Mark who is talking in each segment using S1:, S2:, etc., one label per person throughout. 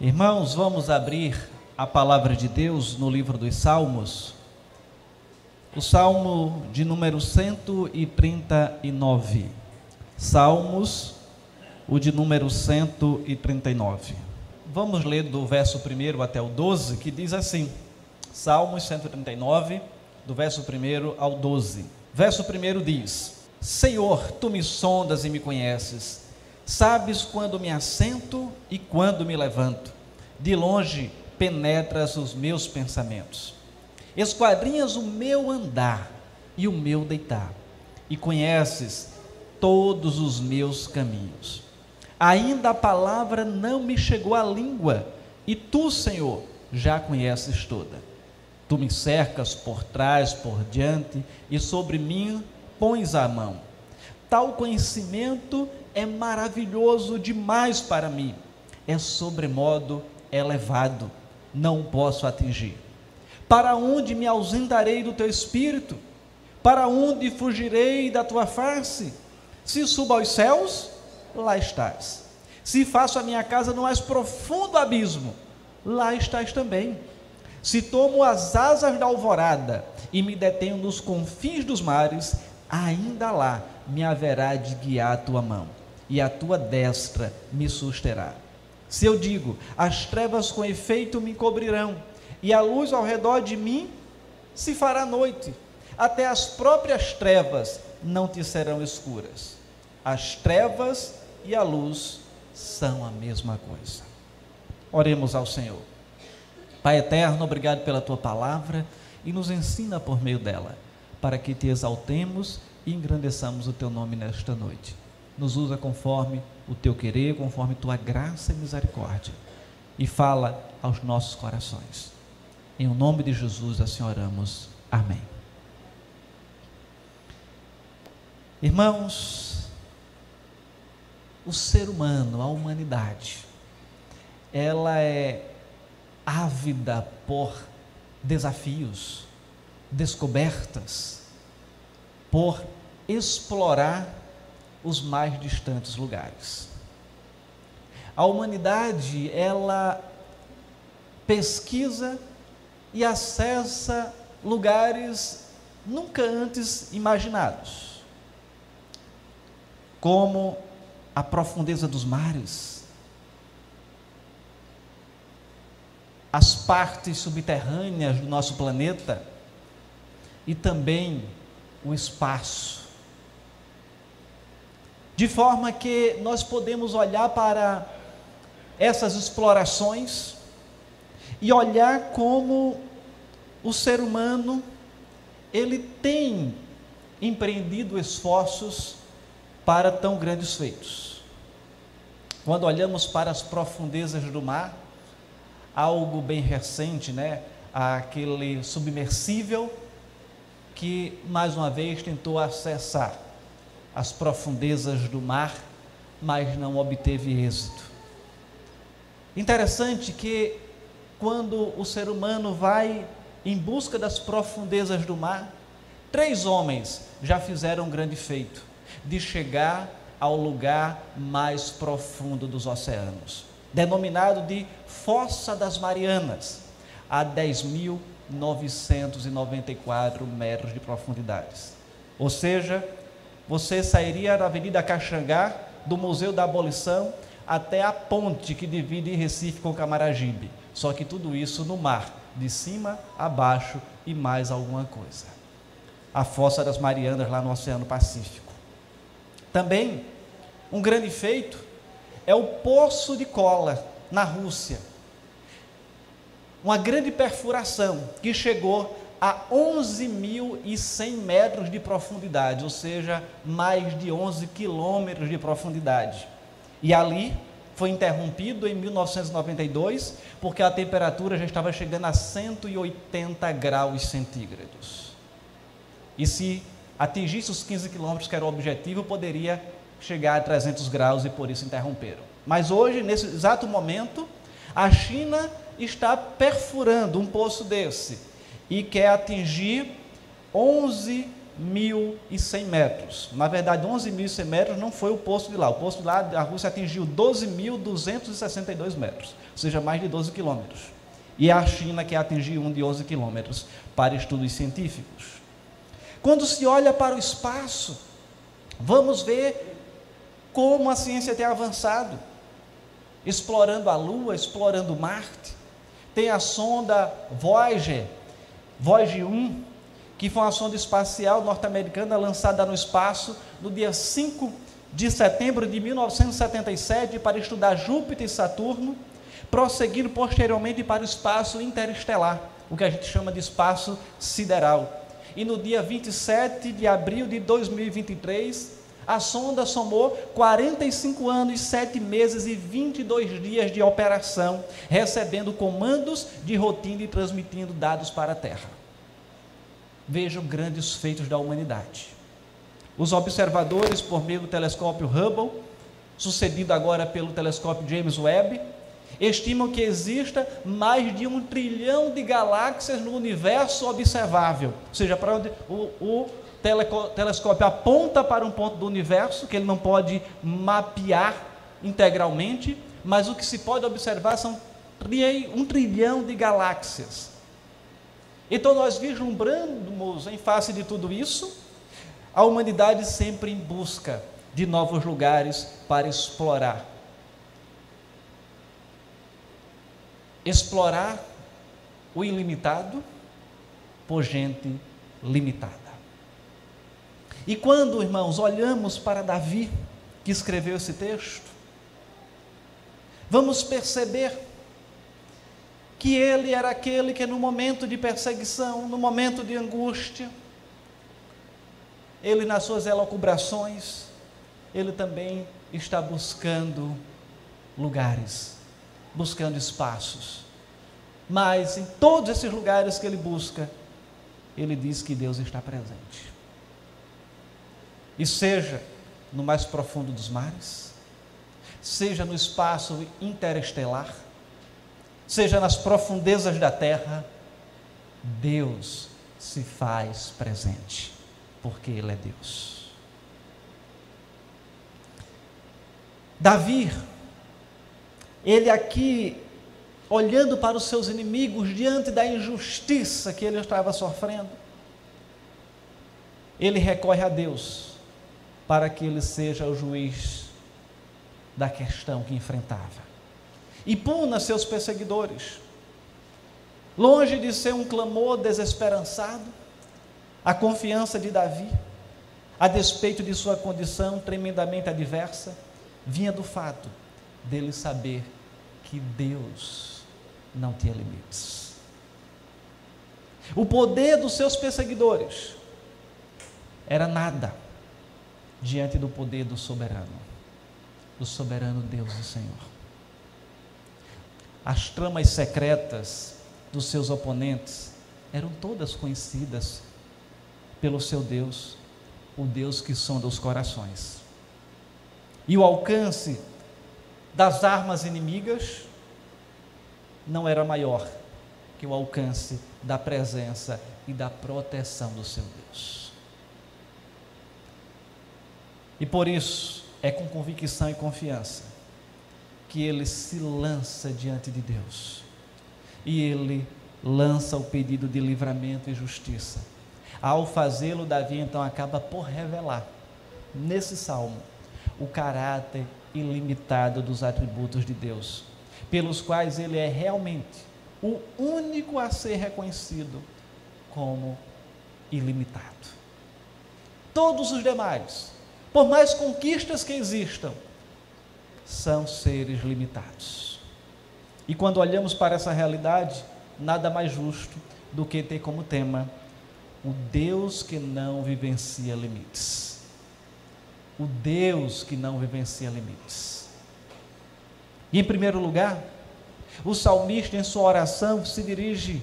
S1: Irmãos, vamos abrir a palavra de Deus no livro dos Salmos. O Salmo de número 139. Salmos, o de número 139. Vamos ler do verso 1 até o 12, que diz assim: Salmos 139, do verso 1 ao 12. Verso 1 diz: Senhor, tu me sondas e me conheces Sabes quando me assento e quando me levanto. De longe penetras os meus pensamentos. Esquadrinhas o meu andar e o meu deitar, e conheces todos os meus caminhos. Ainda a palavra não me chegou à língua, e tu, Senhor, já conheces toda. Tu me cercas por trás, por diante, e sobre mim pões a mão. Tal conhecimento é maravilhoso demais para mim, é sobremodo elevado, não posso atingir. Para onde me ausentarei do teu espírito? Para onde fugirei da tua face? Se subo aos céus, lá estás. Se faço a minha casa no mais profundo abismo, lá estás também. Se tomo as asas da alvorada e me detenho nos confins dos mares, ainda lá me haverá de guiar a tua mão e a tua destra me susterá. Se eu digo, as trevas com efeito me cobrirão, e a luz ao redor de mim se fará noite, até as próprias trevas não te serão escuras. As trevas e a luz são a mesma coisa. Oremos ao Senhor. Pai eterno, obrigado pela tua palavra e nos ensina por meio dela, para que te exaltemos e engrandeçamos o teu nome nesta noite nos usa conforme o teu querer, conforme tua graça e misericórdia. E fala aos nossos corações. Em o nome de Jesus assim oramos. Amém. Irmãos, o ser humano, a humanidade, ela é ávida por desafios, descobertas, por explorar os mais distantes lugares. A humanidade, ela pesquisa e acessa lugares nunca antes imaginados, como a profundeza dos mares, as partes subterrâneas do nosso planeta e também o espaço de forma que nós podemos olhar para essas explorações e olhar como o ser humano ele tem empreendido esforços para tão grandes feitos. Quando olhamos para as profundezas do mar, algo bem recente, né? Aquele submersível que mais uma vez tentou acessar as profundezas do mar, mas não obteve êxito. Interessante que quando o ser humano vai em busca das profundezas do mar, três homens já fizeram um grande feito de chegar ao lugar mais profundo dos oceanos, denominado de Fossa das Marianas, a 10.994 metros de profundidade. Ou seja, você sairia da Avenida Caxangá, do Museu da Abolição, até a ponte que divide Recife com Camaragibe. Só que tudo isso no mar, de cima a baixo e mais alguma coisa. A Fossa das Marianas, lá no Oceano Pacífico. Também, um grande feito é o Poço de Cola, na Rússia. Uma grande perfuração que chegou a 11.100 metros de profundidade, ou seja, mais de 11 quilômetros de profundidade. E ali foi interrompido em 1992, porque a temperatura já estava chegando a 180 graus centígrados. E se atingisse os 15 quilômetros, que era o objetivo, poderia chegar a 300 graus e por isso interromperam. Mas hoje, nesse exato momento, a China está perfurando um poço desse e quer atingir 11 11.100 metros. Na verdade, 11.100 metros não foi o posto de lá. O posto de lá, a Rússia atingiu 12.262 metros, ou seja, mais de 12 quilômetros. E a China que atingiu um de 11 quilômetros para estudos científicos. Quando se olha para o espaço, vamos ver como a ciência tem avançado, explorando a Lua, explorando Marte. Tem a sonda Voyager, Voyager 1, que foi uma sonda espacial norte-americana lançada no espaço no dia 5 de setembro de 1977 para estudar Júpiter e Saturno, prosseguindo posteriormente para o espaço interestelar, o que a gente chama de espaço sideral. E no dia 27 de abril de 2023, a sonda somou 45 anos, 7 meses e 22 dias de operação, recebendo comandos de rotina e transmitindo dados para a Terra. Vejam grandes feitos da humanidade. Os observadores, por meio do telescópio Hubble, sucedido agora pelo telescópio James Webb, estimam que exista mais de um trilhão de galáxias no universo observável. Ou seja, para onde o, o telescópio aponta para um ponto do universo que ele não pode mapear integralmente, mas o que se pode observar são um trilhão de galáxias. Então nós vislumbramos em face de tudo isso, a humanidade sempre em busca de novos lugares para explorar. Explorar o ilimitado por gente limitada. E quando, irmãos, olhamos para Davi, que escreveu esse texto, vamos perceber que ele era aquele que no momento de perseguição, no momento de angústia, ele nas suas elocubrações, ele também está buscando lugares, buscando espaços. Mas em todos esses lugares que ele busca, ele diz que Deus está presente e seja no mais profundo dos mares, seja no espaço interestelar, seja nas profundezas da terra, Deus se faz presente, porque Ele é Deus. Davi, ele aqui, olhando para os seus inimigos, diante da injustiça que ele estava sofrendo, ele recorre a Deus para que ele seja o juiz da questão que enfrentava. E puna seus perseguidores. Longe de ser um clamor desesperançado, a confiança de Davi, a despeito de sua condição tremendamente adversa, vinha do fato dele saber que Deus não tinha limites. O poder dos seus perseguidores era nada diante do poder do soberano, do soberano Deus e Senhor. As tramas secretas dos seus oponentes eram todas conhecidas pelo seu Deus, o Deus que sonda os corações. E o alcance das armas inimigas não era maior que o alcance da presença e da proteção do seu Deus. E por isso é com convicção e confiança que ele se lança diante de Deus. E ele lança o pedido de livramento e justiça. Ao fazê-lo, Davi então acaba por revelar nesse salmo o caráter ilimitado dos atributos de Deus, pelos quais ele é realmente o único a ser reconhecido como ilimitado. Todos os demais por mais conquistas que existam, são seres limitados. E quando olhamos para essa realidade, nada mais justo do que ter como tema o Deus que não vivencia limites. O Deus que não vivencia limites. E em primeiro lugar, o salmista em sua oração se dirige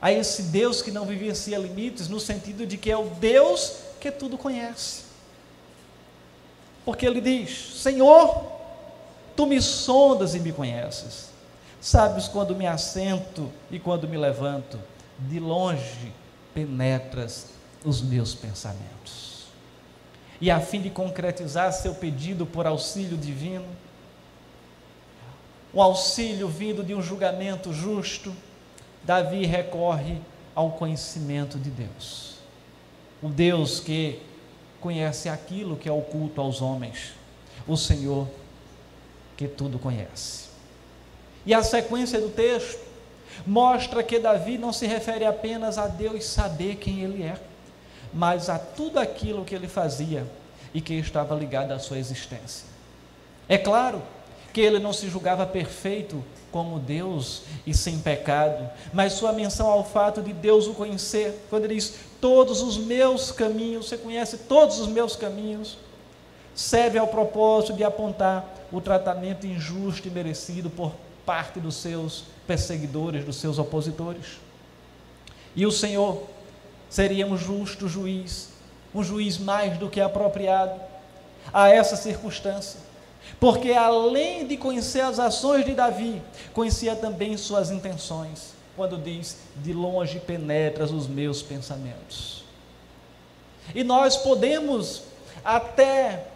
S1: a esse Deus que não vivencia limites, no sentido de que é o Deus que tudo conhece. Porque ele diz: Senhor, tu me sondas e me conheces. Sabes quando me assento e quando me levanto. De longe penetras os meus pensamentos. E a fim de concretizar seu pedido por auxílio divino, um auxílio vindo de um julgamento justo, Davi recorre ao conhecimento de Deus. O Deus que conhece aquilo que é oculto aos homens, o Senhor que tudo conhece. E a sequência do texto mostra que Davi não se refere apenas a Deus saber quem ele é, mas a tudo aquilo que ele fazia e que estava ligado à sua existência. É claro que ele não se julgava perfeito como Deus e sem pecado, mas sua menção ao fato de Deus o conhecer, quando ele diz: Todos os meus caminhos, você conhece todos os meus caminhos, serve ao propósito de apontar o tratamento injusto e merecido por parte dos seus perseguidores, dos seus opositores. E o Senhor seria um justo juiz, um juiz mais do que apropriado a essa circunstância, porque além de conhecer as ações de Davi, conhecia também suas intenções, quando diz: De longe penetras os meus pensamentos. E nós podemos até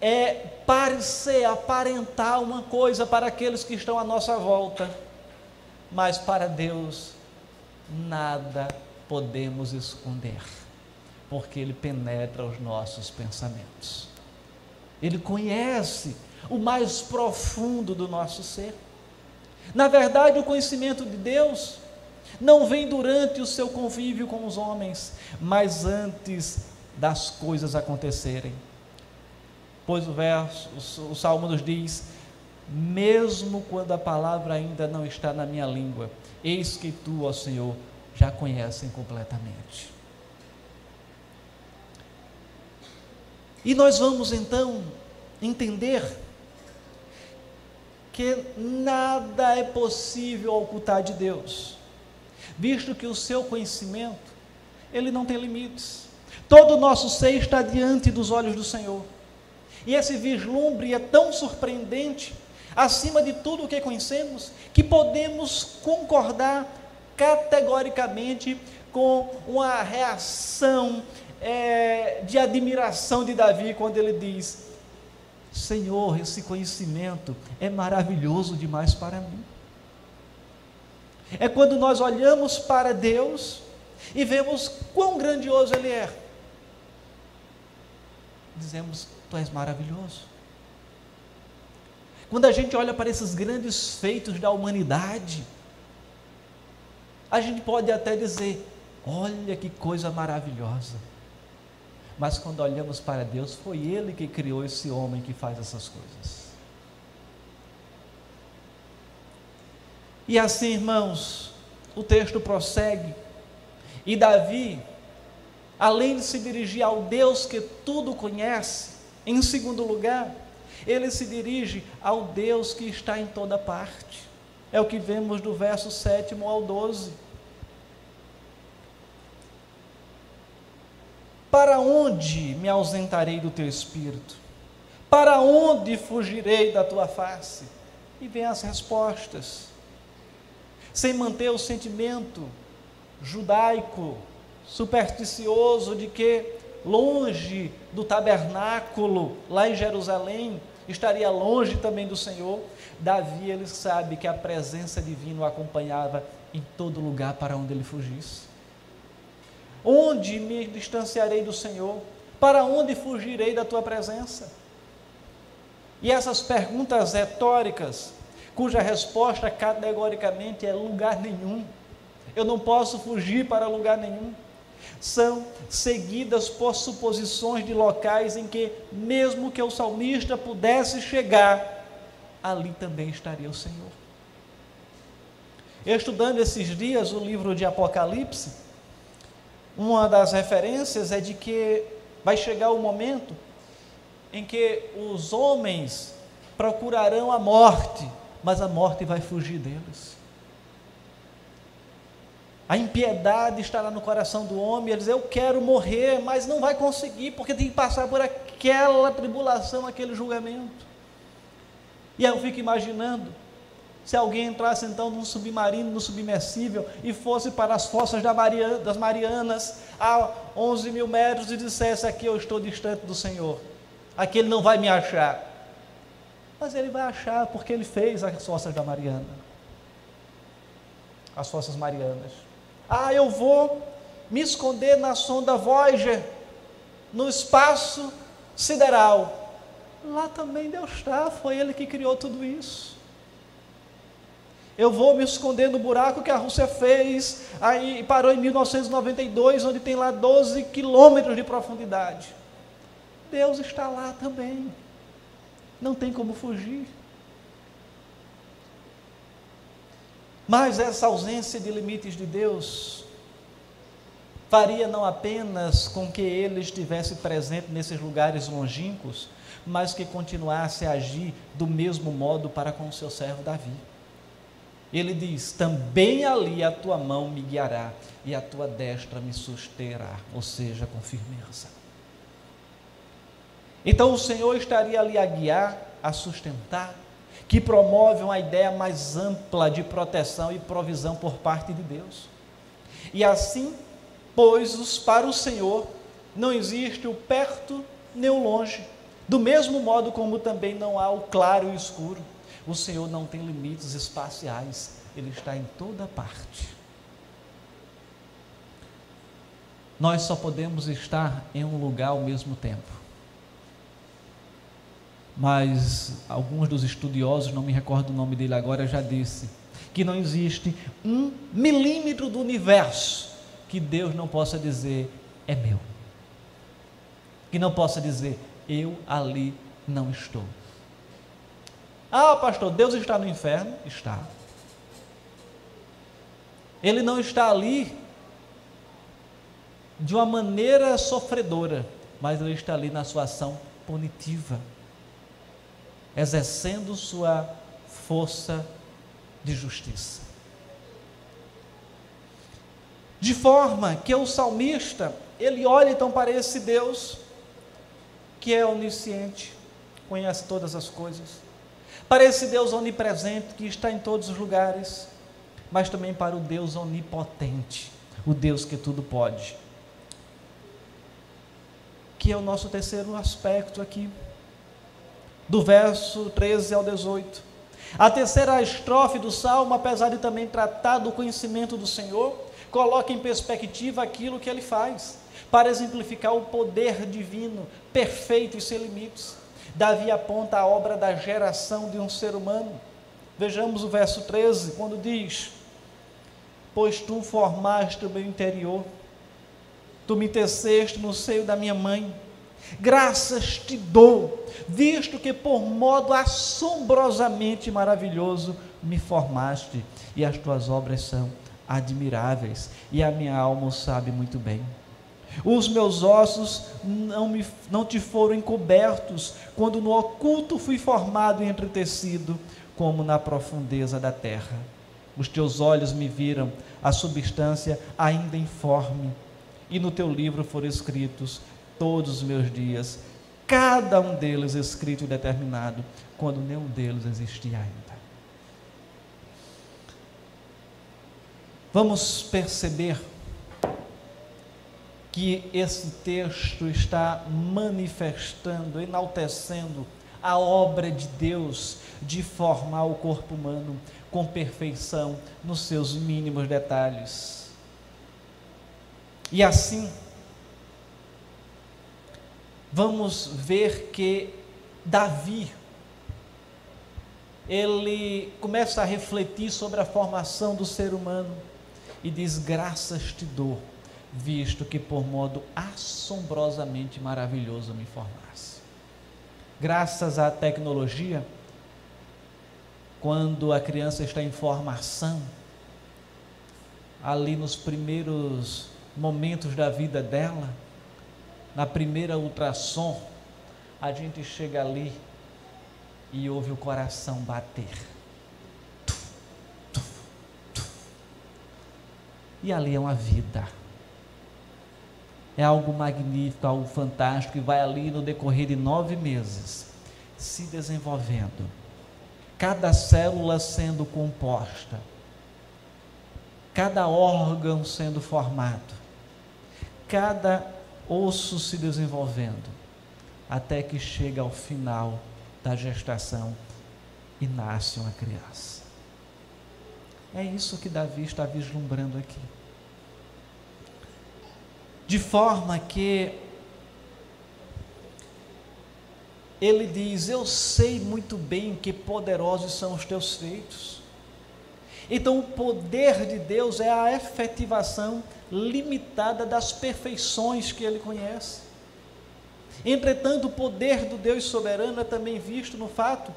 S1: é, parecer, aparentar uma coisa para aqueles que estão à nossa volta, mas para Deus nada podemos esconder, porque Ele penetra os nossos pensamentos. Ele conhece o mais profundo do nosso ser. Na verdade, o conhecimento de Deus não vem durante o seu convívio com os homens, mas antes das coisas acontecerem. Pois o verso, o salmo nos diz: mesmo quando a palavra ainda não está na minha língua, eis que tu, ó Senhor, já conhecem completamente. E nós vamos então entender que nada é possível ocultar de Deus, visto que o seu conhecimento, ele não tem limites. Todo o nosso ser está diante dos olhos do Senhor. E esse vislumbre é tão surpreendente, acima de tudo o que conhecemos, que podemos concordar categoricamente com uma reação é, de admiração de Davi quando ele diz: Senhor, esse conhecimento é maravilhoso demais para mim. É quando nós olhamos para Deus e vemos quão grandioso Ele é. Dizemos, Tu és maravilhoso. Quando a gente olha para esses grandes feitos da humanidade, a gente pode até dizer: olha que coisa maravilhosa. Mas quando olhamos para Deus, foi Ele que criou esse homem que faz essas coisas. E assim, irmãos, o texto prossegue. E Davi, além de se dirigir ao Deus que tudo conhece, em segundo lugar, ele se dirige ao Deus que está em toda parte. É o que vemos do verso 7 ao 12. Para onde me ausentarei do teu espírito? Para onde fugirei da tua face? E vem as respostas. Sem manter o sentimento judaico, supersticioso de que longe do tabernáculo lá em Jerusalém, estaria longe também do Senhor. Davi ele sabe que a presença divina o acompanhava em todo lugar para onde ele fugisse. Onde me distanciarei do Senhor? Para onde fugirei da tua presença? E essas perguntas retóricas, cuja resposta categoricamente é lugar nenhum. Eu não posso fugir para lugar nenhum. São seguidas por suposições de locais em que, mesmo que o salmista pudesse chegar, ali também estaria o Senhor. Estudando esses dias o livro de Apocalipse, uma das referências é de que vai chegar o momento em que os homens procurarão a morte, mas a morte vai fugir deles. A impiedade estará no coração do homem, ele diz: Eu quero morrer, mas não vai conseguir, porque tem que passar por aquela tribulação, aquele julgamento. E eu fico imaginando Se alguém entrasse então num submarino, no submersível, e fosse para as fossas das Marianas, a 11 mil metros, e dissesse: Aqui eu estou distante do Senhor, aqui ele não vai me achar. Mas ele vai achar, porque ele fez as fossas da Mariana, as fossas Marianas. Ah, eu vou me esconder na sonda Voyager, no espaço sideral. Lá também Deus está, foi Ele que criou tudo isso. Eu vou me esconder no buraco que a Rússia fez, aí parou em 1992, onde tem lá 12 quilômetros de profundidade. Deus está lá também. Não tem como fugir. Mas essa ausência de limites de Deus faria não apenas com que ele estivesse presente nesses lugares longínquos, mas que continuasse a agir do mesmo modo para com o seu servo Davi. Ele diz: Também ali a tua mão me guiará e a tua destra me susterá, ou seja, com firmeza. Então o Senhor estaria ali a guiar, a sustentar, que promove uma ideia mais ampla de proteção e provisão por parte de Deus. E assim, pois, para o Senhor não existe o perto nem o longe, do mesmo modo como também não há o claro e o escuro. O Senhor não tem limites espaciais, Ele está em toda parte. Nós só podemos estar em um lugar ao mesmo tempo. Mas alguns dos estudiosos, não me recordo o nome dele agora, já disse que não existe um milímetro do universo que Deus não possa dizer é meu. Que não possa dizer eu ali não estou. Ah, pastor, Deus está no inferno? Está. Ele não está ali de uma maneira sofredora, mas ele está ali na sua ação punitiva, exercendo sua força de justiça. De forma que o salmista, ele olha então para esse Deus que é onisciente, conhece todas as coisas, para esse Deus onipresente que está em todos os lugares, mas também para o Deus onipotente, o Deus que tudo pode. Que é o nosso terceiro aspecto aqui, do verso 13 ao 18. A terceira estrofe do salmo, apesar de também tratar do conhecimento do Senhor, coloca em perspectiva aquilo que ele faz, para exemplificar o poder divino, perfeito e sem limites. Davi aponta a obra da geração de um ser humano. Vejamos o verso 13, quando diz: Pois tu formaste o meu interior, tu me teceste no seio da minha mãe. Graças te dou, visto que por modo assombrosamente maravilhoso me formaste, e as tuas obras são admiráveis, e a minha alma o sabe muito bem. Os meus ossos não, me, não te foram encobertos, quando no oculto fui formado e entretecido, como na profundeza da terra. Os teus olhos me viram a substância ainda informe, e no teu livro foram escritos todos os meus dias, cada um deles escrito e determinado, quando nenhum deles existia ainda. Vamos perceber que esse texto está manifestando, enaltecendo a obra de Deus de formar o corpo humano com perfeição nos seus mínimos detalhes. E assim, vamos ver que Davi, ele começa a refletir sobre a formação do ser humano e diz: Graças te dou visto que por modo assombrosamente maravilhoso me formasse. Graças à tecnologia, quando a criança está em formação, ali nos primeiros momentos da vida dela, na primeira ultrassom, a gente chega ali e ouve o coração bater. E ali é uma vida é algo magnífico, algo fantástico, e vai ali no decorrer de nove meses se desenvolvendo, cada célula sendo composta, cada órgão sendo formado, cada osso se desenvolvendo, até que chega ao final da gestação e nasce uma criança. É isso que Davi está vislumbrando aqui. De forma que ele diz: Eu sei muito bem que poderosos são os teus feitos. Então, o poder de Deus é a efetivação limitada das perfeições que ele conhece. Entretanto, o poder do Deus soberano é também visto no fato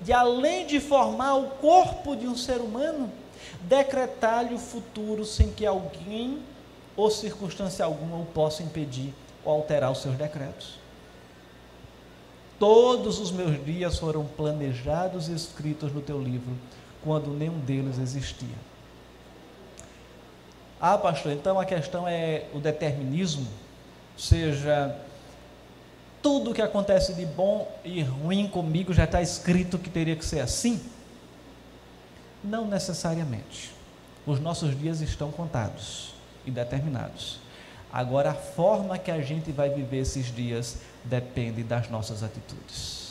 S1: de, além de formar o corpo de um ser humano, decretar-lhe o futuro sem que alguém ou circunstância alguma o possa impedir ou alterar os seus decretos. Todos os meus dias foram planejados e escritos no teu livro, quando nenhum deles existia. Ah, pastor, então a questão é o determinismo, ou seja, tudo o que acontece de bom e ruim comigo já está escrito que teria que ser assim? Não necessariamente. Os nossos dias estão contados e determinados. Agora, a forma que a gente vai viver esses dias depende das nossas atitudes.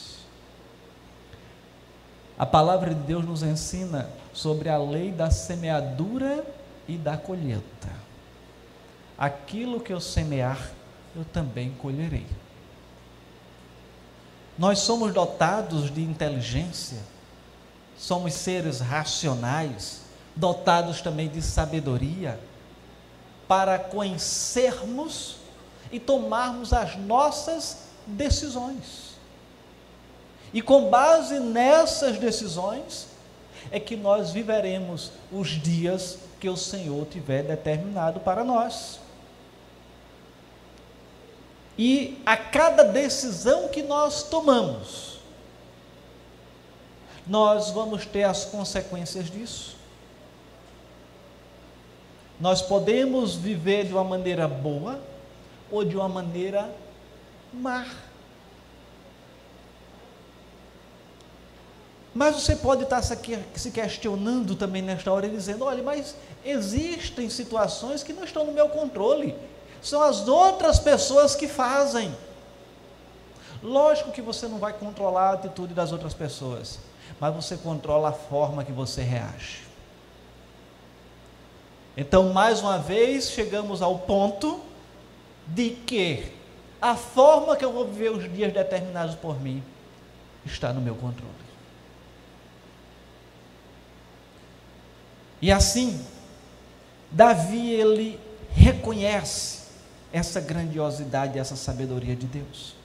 S1: A palavra de Deus nos ensina sobre a lei da semeadura e da colheita. Aquilo que eu semear, eu também colherei. Nós somos dotados de inteligência, somos seres racionais, dotados também de sabedoria, para conhecermos e tomarmos as nossas decisões. E com base nessas decisões, é que nós viveremos os dias que o Senhor tiver determinado para nós. E a cada decisão que nós tomamos, nós vamos ter as consequências disso. Nós podemos viver de uma maneira boa ou de uma maneira má. Mas você pode estar se questionando também nesta hora e dizendo: olha, mas existem situações que não estão no meu controle são as outras pessoas que fazem. Lógico que você não vai controlar a atitude das outras pessoas, mas você controla a forma que você reage. Então, mais uma vez, chegamos ao ponto de que a forma que eu vou viver os dias determinados por mim está no meu controle. E assim, Davi ele reconhece essa grandiosidade, essa sabedoria de Deus.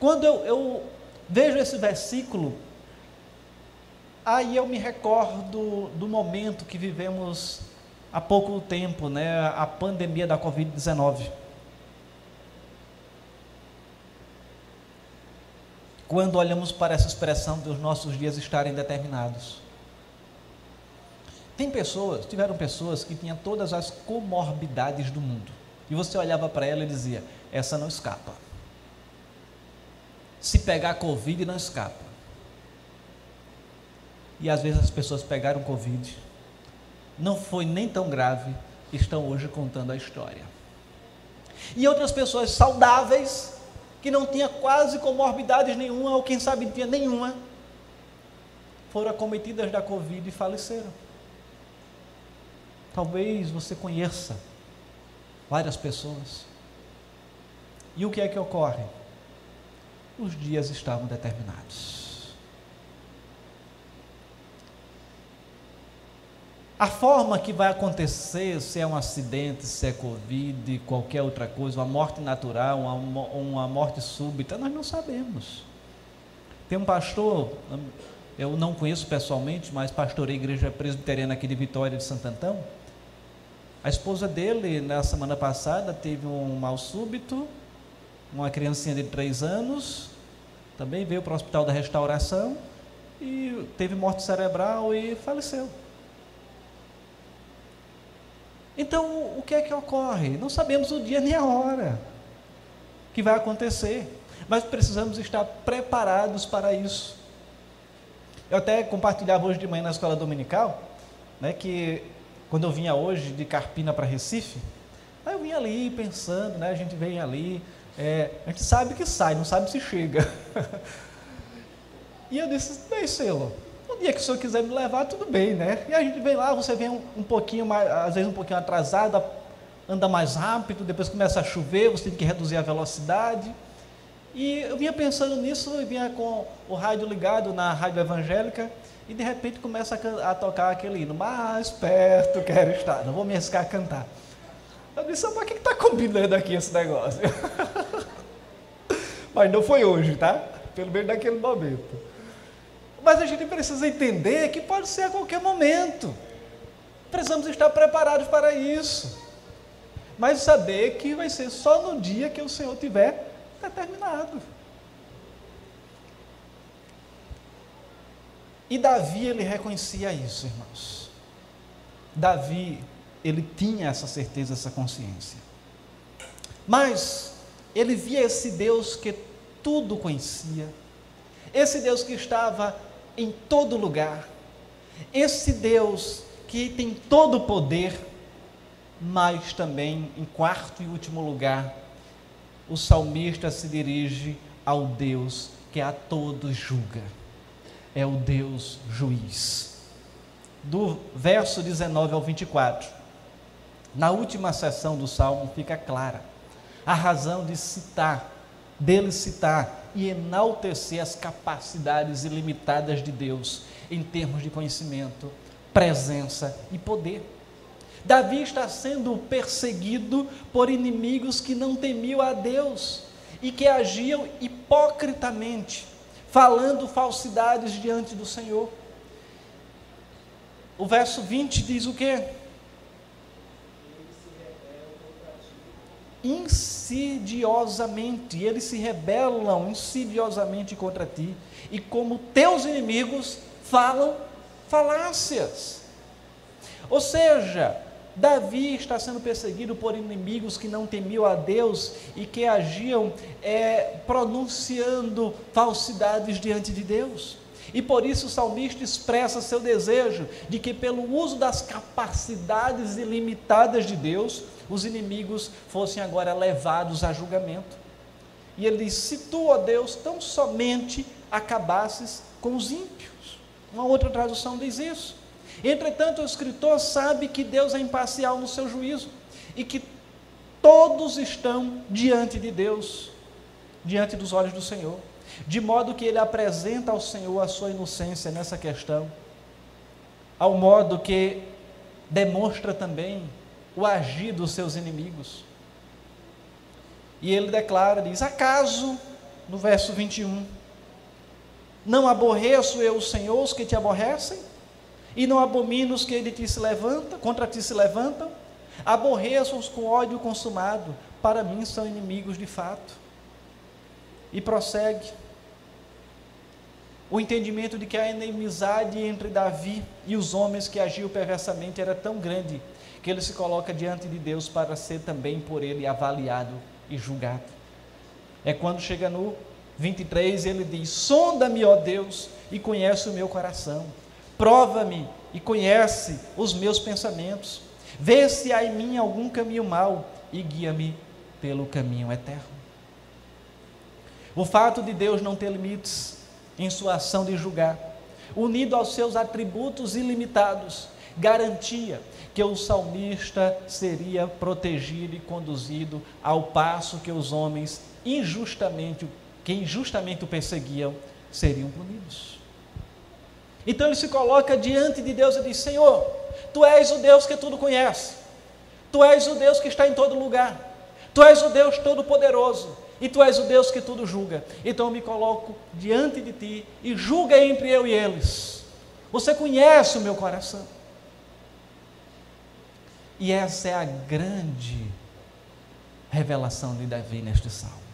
S1: Quando eu, eu vejo esse versículo, aí eu me recordo do momento que vivemos há pouco tempo, né, a pandemia da Covid-19. Quando olhamos para essa expressão dos nossos dias estarem determinados. Tem pessoas, tiveram pessoas que tinham todas as comorbidades do mundo. E você olhava para ela e dizia: essa não escapa. Se pegar Covid, não escapa. E às vezes as pessoas pegaram Covid, não foi nem tão grave, estão hoje contando a história. E outras pessoas saudáveis, que não tinham quase comorbidades nenhuma, ou quem sabe tinha nenhuma, foram acometidas da Covid e faleceram. Talvez você conheça várias pessoas. E o que é que ocorre? Os dias estavam determinados. A forma que vai acontecer, se é um acidente, se é Covid, qualquer outra coisa, uma morte natural, uma, uma morte súbita, nós não sabemos. Tem um pastor, eu não conheço pessoalmente, mas pastorei a igreja presbiteriana aqui de Vitória de Santo Antão. A esposa dele, na semana passada, teve um mal súbito, uma criancinha de três anos, também veio para o hospital da restauração e teve morte cerebral e faleceu. Então, o que é que ocorre? Não sabemos o dia nem a hora que vai acontecer, mas precisamos estar preparados para isso. Eu até compartilhava hoje de manhã na escola dominical, né, que quando eu vinha hoje de Carpina para Recife, aí eu vinha ali pensando, né, a gente vem ali, é, a gente sabe que sai, não sabe se chega. e eu disse, bem, Senhor, no dia que o Senhor quiser me levar, tudo bem, né? E a gente vem lá, você vem um, um pouquinho mais, às vezes um pouquinho atrasado, anda mais rápido, depois começa a chover, você tem que reduzir a velocidade. E eu vinha pensando nisso, eu vinha com o rádio ligado na rádio evangélica e de repente começa a, a tocar aquele hino, mais perto quero estar, não vou me arriscar a cantar. Eu disse, mas o que está combinando aqui esse negócio? mas não foi hoje, tá? Pelo menos naquele momento. Mas a gente precisa entender que pode ser a qualquer momento. Precisamos estar preparados para isso. Mas saber que vai ser só no dia que o Senhor tiver determinado. E Davi, ele reconhecia isso, irmãos. Davi, ele tinha essa certeza, essa consciência. Mas ele via esse Deus que tudo conhecia, esse Deus que estava em todo lugar, esse Deus que tem todo o poder, mas também, em quarto e último lugar, o salmista se dirige ao Deus que a todos julga. É o Deus juiz. Do verso 19 ao 24, na última sessão do salmo fica clara a razão de citar, dele citar e enaltecer as capacidades ilimitadas de Deus em termos de conhecimento, presença e poder. Davi está sendo perseguido por inimigos que não temiam a Deus e que agiam hipocritamente, falando falsidades diante do Senhor. O verso 20 diz o quê? Insidiosamente, eles se rebelam insidiosamente contra ti, e como teus inimigos falam falácias. Ou seja, Davi está sendo perseguido por inimigos que não temiam a Deus e que agiam é, pronunciando falsidades diante de Deus. E por isso o salmista expressa seu desejo de que, pelo uso das capacidades ilimitadas de Deus, os inimigos fossem agora levados a julgamento. E ele diz: Se tu, ó Deus, tão somente acabasses com os ímpios. Uma outra tradução diz isso. Entretanto, o escritor sabe que Deus é imparcial no seu juízo e que todos estão diante de Deus, diante dos olhos do Senhor, de modo que ele apresenta ao Senhor a sua inocência nessa questão, ao modo que demonstra também o agir dos seus inimigos. E ele declara, diz: Acaso, no verso 21, não aborreço eu os que te aborrecem? e não abomina os que de ti se levantam, contra ti se levantam, aborreço-os com ódio consumado, para mim são inimigos de fato. E prossegue. O entendimento de que a inimizade entre Davi e os homens que agiam perversamente era tão grande que ele se coloca diante de Deus para ser também por ele avaliado e julgado. É quando chega no 23 ele diz: Sonda-me, ó Deus, e conhece o meu coração Prova-me e conhece os meus pensamentos. Vê se há em mim algum caminho mau e guia-me pelo caminho eterno. O fato de Deus não ter limites em sua ação de julgar, unido aos seus atributos ilimitados, garantia que o salmista seria protegido e conduzido ao passo que os homens injustamente, que injustamente o perseguiam, seriam punidos. Então ele se coloca diante de Deus e diz: Senhor, tu és o Deus que tudo conhece, tu és o Deus que está em todo lugar, tu és o Deus todo-poderoso e tu és o Deus que tudo julga. Então eu me coloco diante de ti e julga entre eu e eles. Você conhece o meu coração. E essa é a grande revelação de Davi neste salmo.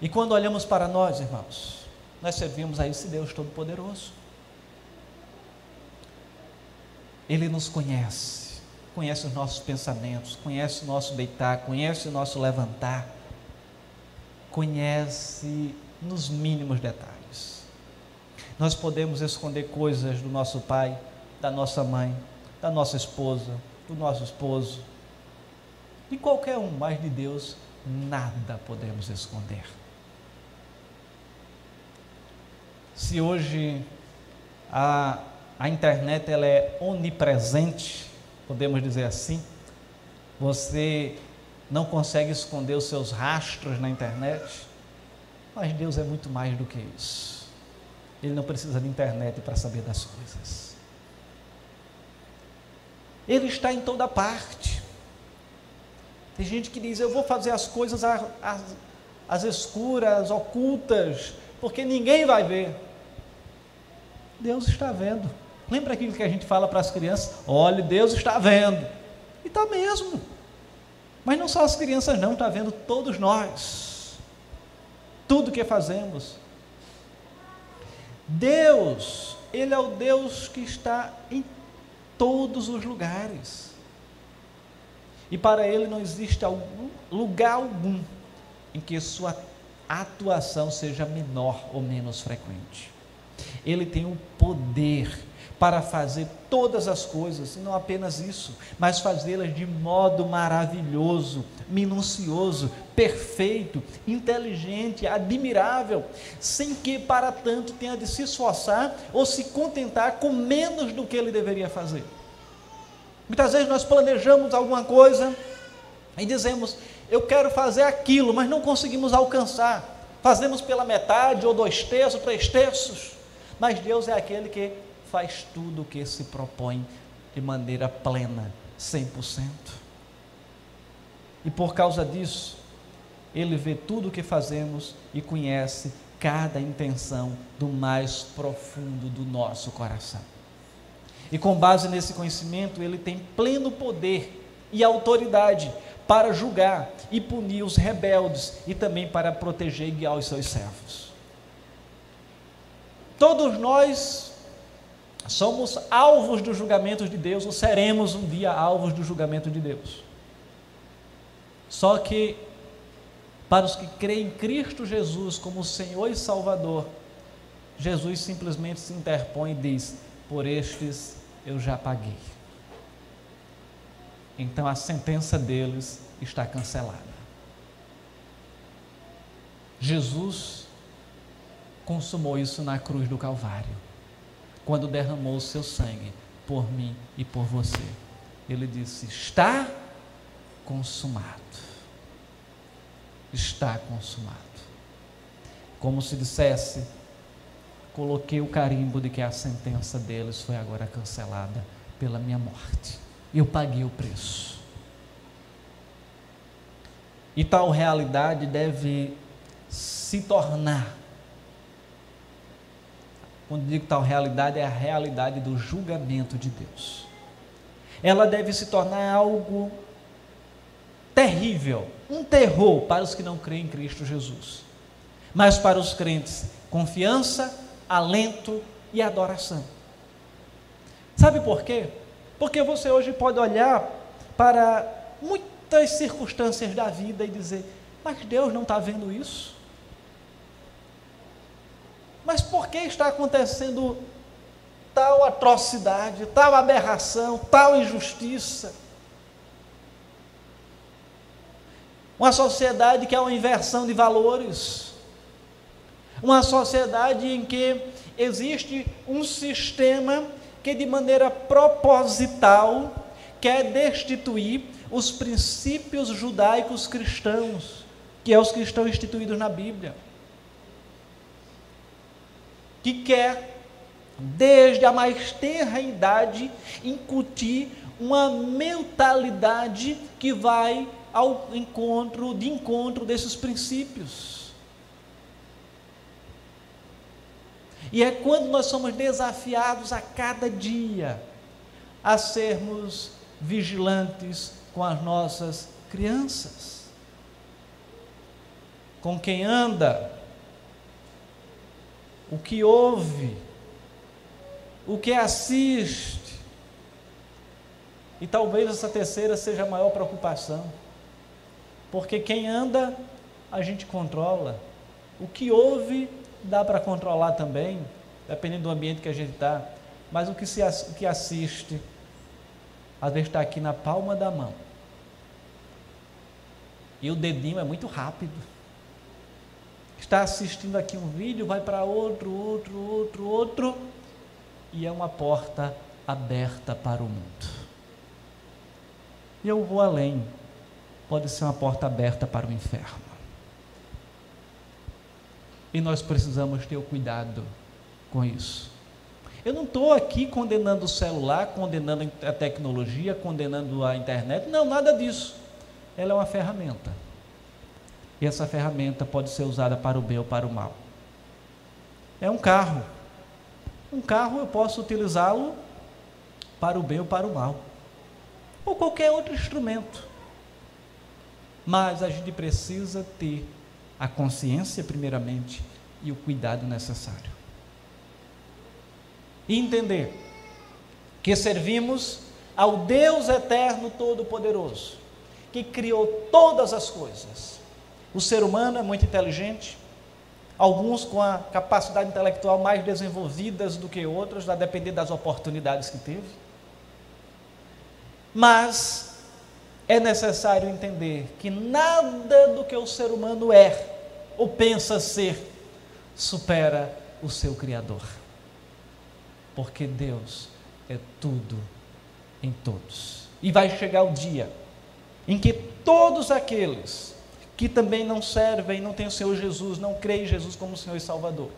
S1: E quando olhamos para nós, irmãos, nós servimos a esse Deus Todo-Poderoso. Ele nos conhece, conhece os nossos pensamentos, conhece o nosso deitar, conhece o nosso levantar, conhece nos mínimos detalhes. Nós podemos esconder coisas do nosso pai, da nossa mãe, da nossa esposa, do nosso esposo, de qualquer um, mas de Deus nada podemos esconder. Se hoje a, a internet ela é onipresente, podemos dizer assim, você não consegue esconder os seus rastros na internet, mas Deus é muito mais do que isso. Ele não precisa de internet para saber das coisas. Ele está em toda parte. Tem gente que diz: Eu vou fazer as coisas às, escuras, ocultas, porque ninguém vai ver. Deus está vendo. Lembra aquilo que a gente fala para as crianças? Olhe, Deus está vendo. E está mesmo. Mas não só as crianças, não, está vendo todos nós. Tudo que fazemos. Deus, Ele é o Deus que está em todos os lugares. E para Ele não existe algum, lugar algum em que sua atuação seja menor ou menos frequente. Ele tem o poder para fazer todas as coisas, e não apenas isso, mas fazê-las de modo maravilhoso, minucioso, perfeito, inteligente, admirável, sem que para tanto tenha de se esforçar ou se contentar com menos do que ele deveria fazer. Muitas vezes nós planejamos alguma coisa e dizemos, eu quero fazer aquilo, mas não conseguimos alcançar. Fazemos pela metade, ou dois terços, três terços. Mas Deus é aquele que faz tudo o que se propõe de maneira plena, 100%. E por causa disso, Ele vê tudo o que fazemos e conhece cada intenção do mais profundo do nosso coração. E com base nesse conhecimento, Ele tem pleno poder e autoridade para julgar e punir os rebeldes e também para proteger e guiar os seus servos. Todos nós somos alvos dos julgamentos de Deus, ou seremos um dia alvos do julgamento de Deus. Só que, para os que creem em Cristo Jesus como Senhor e Salvador, Jesus simplesmente se interpõe e diz: Por estes eu já paguei. Então a sentença deles está cancelada. Jesus consumou isso na cruz do Calvário quando derramou o seu sangue por mim e por você. Ele disse: Está consumado. Está consumado. Como se dissesse: Coloquei o carimbo de que a sentença deles foi agora cancelada pela minha morte. Eu paguei o preço. E tal realidade deve se tornar quando digo tal realidade, é a realidade do julgamento de Deus. Ela deve se tornar algo terrível, um terror para os que não creem em Cristo Jesus. Mas para os crentes, confiança, alento e adoração. Sabe por quê? Porque você hoje pode olhar para muitas circunstâncias da vida e dizer: Mas Deus não está vendo isso? Mas por que está acontecendo tal atrocidade, tal aberração, tal injustiça? Uma sociedade que é uma inversão de valores, uma sociedade em que existe um sistema que, de maneira proposital, quer destituir os princípios judaicos cristãos, que é os que estão instituídos na Bíblia que quer, desde a mais tenra idade, incutir uma mentalidade que vai ao encontro, de encontro desses princípios. E é quando nós somos desafiados a cada dia a sermos vigilantes com as nossas crianças. Com quem anda, o que ouve, o que assiste. E talvez essa terceira seja a maior preocupação, porque quem anda, a gente controla, O que ouve dá para controlar também, dependendo do ambiente que a gente está. Mas o que, se, o que assiste, às vezes está aqui na palma da mão. E o dedinho é muito rápido. Está assistindo aqui um vídeo, vai para outro, outro, outro, outro, e é uma porta aberta para o mundo. E eu vou além. Pode ser uma porta aberta para o inferno. E nós precisamos ter o cuidado com isso. Eu não estou aqui condenando o celular, condenando a tecnologia, condenando a internet. Não, nada disso. Ela é uma ferramenta. E essa ferramenta pode ser usada para o bem ou para o mal. É um carro. Um carro eu posso utilizá-lo para o bem ou para o mal. Ou qualquer outro instrumento. Mas a gente precisa ter a consciência, primeiramente, e o cuidado necessário. E entender que servimos ao Deus eterno todo-poderoso, que criou todas as coisas. O ser humano é muito inteligente, alguns com a capacidade intelectual mais desenvolvidas do que outros, a depender das oportunidades que teve. Mas é necessário entender que nada do que o ser humano é ou pensa ser supera o seu Criador. Porque Deus é tudo em todos. E vai chegar o dia em que todos aqueles que também não servem, não têm o Senhor Jesus, não creem em Jesus como Senhor e Salvador,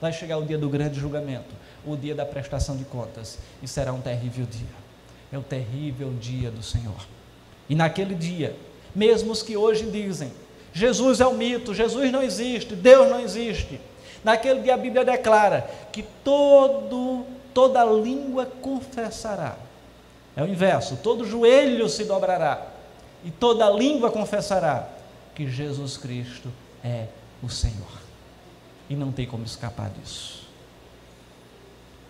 S1: vai chegar o dia do grande julgamento, o dia da prestação de contas, e será um terrível dia. É o terrível dia do Senhor. E naquele dia, mesmo os que hoje dizem, Jesus é um mito, Jesus não existe, Deus não existe. Naquele dia a Bíblia declara que todo, toda língua confessará. É o inverso, todo joelho se dobrará e toda língua confessará que Jesus Cristo é o Senhor. E não tem como escapar disso.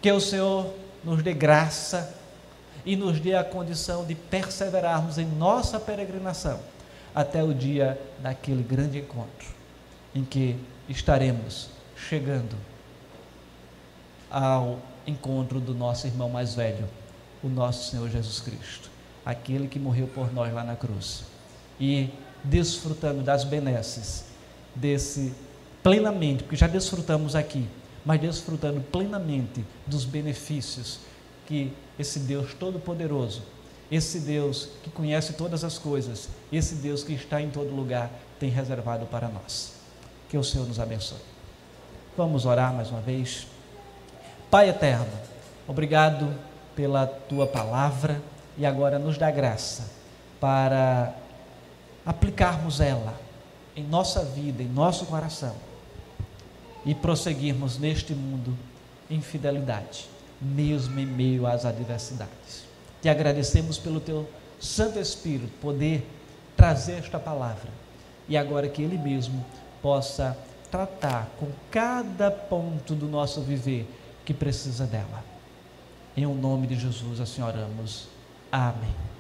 S1: Que o Senhor nos dê graça e nos dê a condição de perseverarmos em nossa peregrinação até o dia daquele grande encontro, em que estaremos chegando ao encontro do nosso irmão mais velho, o nosso Senhor Jesus Cristo, aquele que morreu por nós lá na cruz, e desfrutando das benesses desse plenamente, porque já desfrutamos aqui, mas desfrutando plenamente dos benefícios que esse Deus Todo-Poderoso esse Deus que conhece todas as coisas, esse Deus que está em todo lugar, tem reservado para nós. Que o Senhor nos abençoe. Vamos orar mais uma vez. Pai eterno, obrigado pela tua palavra e agora nos dá graça para aplicarmos ela em nossa vida, em nosso coração e prosseguirmos neste mundo em fidelidade, mesmo em meio às adversidades. Te agradecemos pelo teu Santo Espírito poder trazer esta palavra e agora que Ele mesmo possa tratar com cada ponto do nosso viver que precisa dela. Em o nome de Jesus, assim oramos. Amém.